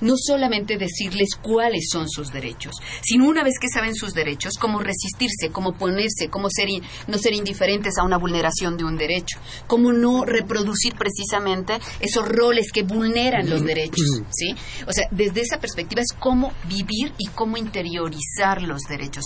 no solamente decirles cuáles son sus derechos, sino una vez que saben sus derechos, cómo resistirse, cómo ponerse, cómo ser no ser indiferentes a una vulneración de un derecho, cómo no reproducir precisamente esos roles que vulneran los derechos, ¿sí? O sea, desde esa perspectiva es cómo vivir y cómo interiorizar los derechos.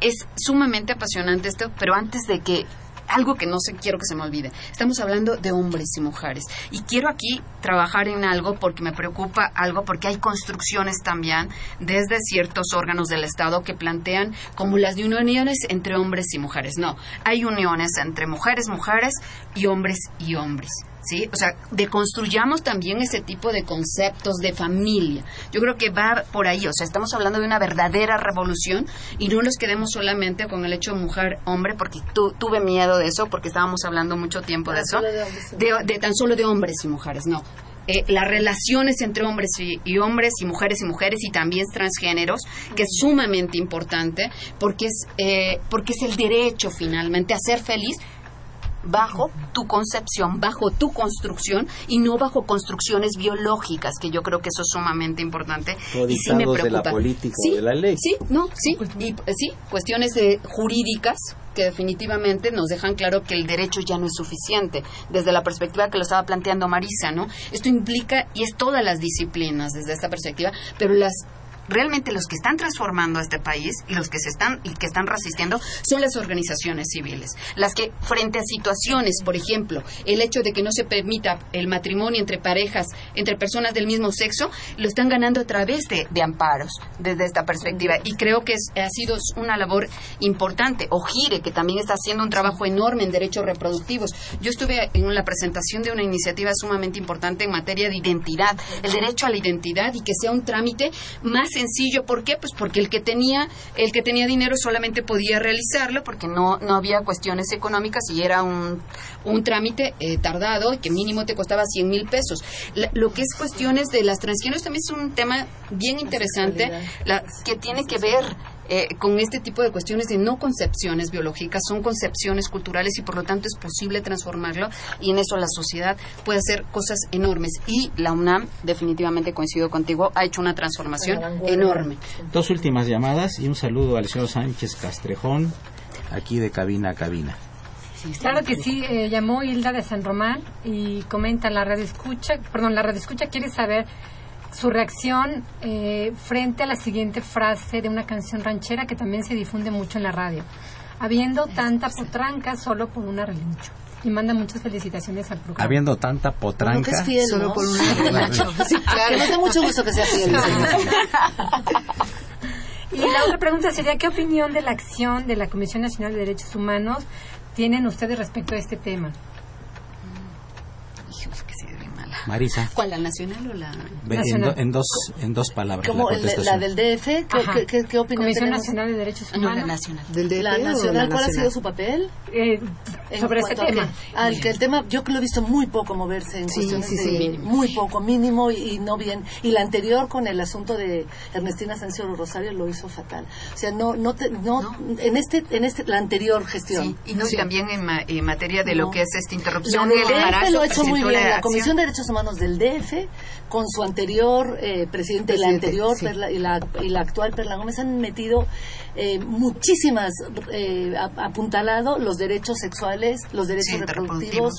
Es sumamente apasionante esto, pero antes de que algo que no sé, quiero que se me olvide. Estamos hablando de hombres y mujeres. Y quiero aquí trabajar en algo porque me preocupa algo, porque hay construcciones también desde ciertos órganos del Estado que plantean como las de uniones entre hombres y mujeres. No, hay uniones entre mujeres, mujeres y hombres y hombres. ¿Sí? O sea, deconstruyamos también ese tipo de conceptos de familia. Yo creo que va por ahí, o sea, estamos hablando de una verdadera revolución y no nos quedemos solamente con el hecho mujer-hombre, porque tuve miedo de eso, porque estábamos hablando mucho tiempo de eso, de, tan solo de hombres y mujeres, no. Eh, las relaciones entre hombres y, hombres y mujeres y mujeres y también transgéneros, que es sumamente importante porque es, eh, porque es el derecho finalmente a ser feliz bajo tu concepción, bajo tu construcción y no bajo construcciones biológicas, que yo creo que eso es sumamente importante y sí me preocupa. de la política de la ley. Sí, no, sí, y sí, cuestiones de, jurídicas que definitivamente nos dejan claro que el derecho ya no es suficiente, desde la perspectiva que lo estaba planteando Marisa, ¿no? Esto implica, y es todas las disciplinas desde esta perspectiva, pero las realmente los que están transformando a este país y los que se están y que están resistiendo son las organizaciones civiles, las que frente a situaciones, por ejemplo, el hecho de que no se permita el matrimonio entre parejas, entre personas del mismo sexo, lo están ganando a través de, amparos desde esta perspectiva y creo que ha sido una labor importante. O Gire, que también está haciendo un trabajo enorme en derechos reproductivos. Yo estuve en la presentación de una iniciativa sumamente importante en materia de identidad, el derecho a la identidad y que sea un trámite más sencillo. ¿Por qué? Pues porque el que tenía, el que tenía dinero solamente podía realizarlo porque no, no había cuestiones económicas y era un, un trámite eh, tardado y que mínimo te costaba 100 mil pesos. lo que es cuestiones de las transgéneros también es un tema bien interesante la, que tiene que ver eh, con este tipo de cuestiones de no concepciones biológicas, son concepciones culturales y por lo tanto es posible transformarlo y en eso la sociedad puede hacer cosas enormes. Y la UNAM, definitivamente coincido contigo, ha hecho una transformación enorme. Dos últimas llamadas y un saludo al señor Sánchez Castrejón, aquí de cabina a cabina. claro que sí, eh, llamó Hilda de San Román y comenta la red escucha, perdón, la red escucha quiere saber su reacción eh, frente a la siguiente frase de una canción ranchera que también se difunde mucho en la radio. Habiendo tanta potranca solo por una relincho. Y manda muchas felicitaciones al programa. Habiendo tanta potranca. solo por una relincho. [LAUGHS] claro, me da mucho gusto que sea fiel. y la otra pregunta sería, ¿qué opinión de la acción de la Comisión Nacional de Derechos Humanos tienen ustedes respecto a este tema? Marisa. ¿Cuál, la nacional o la nacional? En, dos, en dos palabras. ¿Cómo, la, del DF? ¿Qué, qué, qué, opinión Comisión Nacional de Derechos Humanos. No, la nacional. ¿Del DF la nacional, ¿Cuál ha sido su papel? Eh, sobre ese tema. El, que el tema, yo que lo he visto muy poco moverse en sí, cuestiones sí, sí, de, muy poco, mínimo y, no bien. Y la anterior con el asunto de Ernestina Sancio Rosario lo hizo fatal. O sea, no, no, no, en este, en este, la anterior gestión. y no, también en, materia de lo que es esta interrupción del embarazo. lo ha hecho muy bien. La Comisión de Derechos Humanos del DF con su anterior eh, presidente, la anterior y, la, y la actual Perla Gómez han metido eh, muchísimas eh, apuntalado los derechos sexuales, los derechos reproductivos,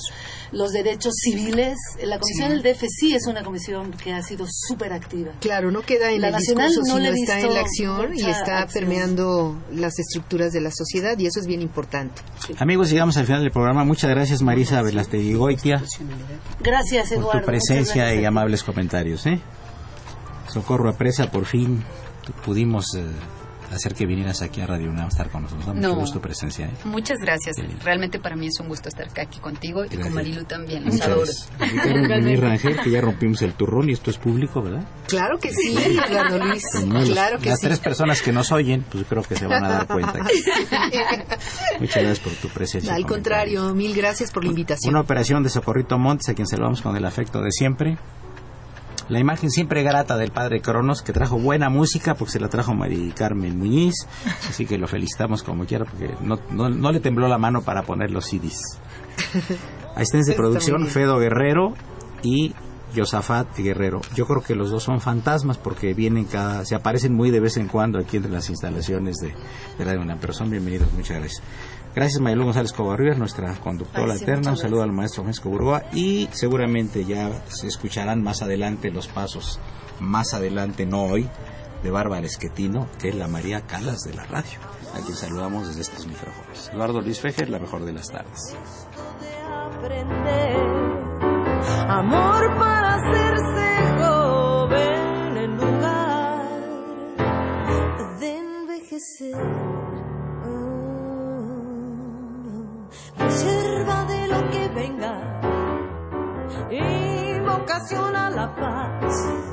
los derechos civiles. La comisión del DF sí es una comisión que ha sido súper activa. Claro, no queda en la el nacional discurso, no está en la acción y está permeando las estructuras de la sociedad y eso es bien importante. Amigos, llegamos al final del programa. Muchas gracias Marisa Velastegui Goitia. Gracias Eduardo. Por tu presencia y amables comentarios. ¿eh? Socorro Presa, por fin pudimos eh, hacer que vinieras aquí a Radio UNAM a estar con nosotros. Da mucho gusto presencia. ¿eh? Muchas gracias. Realmente para mí es un gusto estar aquí contigo y con Marilu también. Los Rangel, que ya rompimos el turrón y esto es público, ¿verdad? Claro que sí, Eduardo Luis. claro que las tres personas que nos oyen, pues creo que se van a dar cuenta. [LAUGHS] Muchas gracias por tu presencia. Al contrario, mil gracias por la invitación. Una operación de Socorrito Montes, a quien saludamos con el afecto de siempre la imagen siempre grata del padre Cronos, que trajo buena música, porque se la trajo Mari Carmen Muñiz, así que lo felicitamos como quiera, porque no, no, le tembló la mano para poner los CDs. Asistentes de producción, Fedo Guerrero y Josafat Guerrero. Yo creo que los dos son fantasmas porque vienen cada, se aparecen muy de vez en cuando aquí entre las instalaciones de, de Radio UNAM, pero son bienvenidos, muchas gracias. Gracias Mayelú González Covarrubias, nuestra conductora eterna. Un saludo al maestro Francisco Burgoa y seguramente ya se escucharán más adelante los pasos, más adelante, no hoy, de Bárbara Esquetino, que es la María Calas de la radio, a quien saludamos desde estos micrófonos. Eduardo Luis Fejer, la mejor de las tardes. Amor para hacerse joven en lugar de envejecer. Reserva de lo que venga, invocación a la paz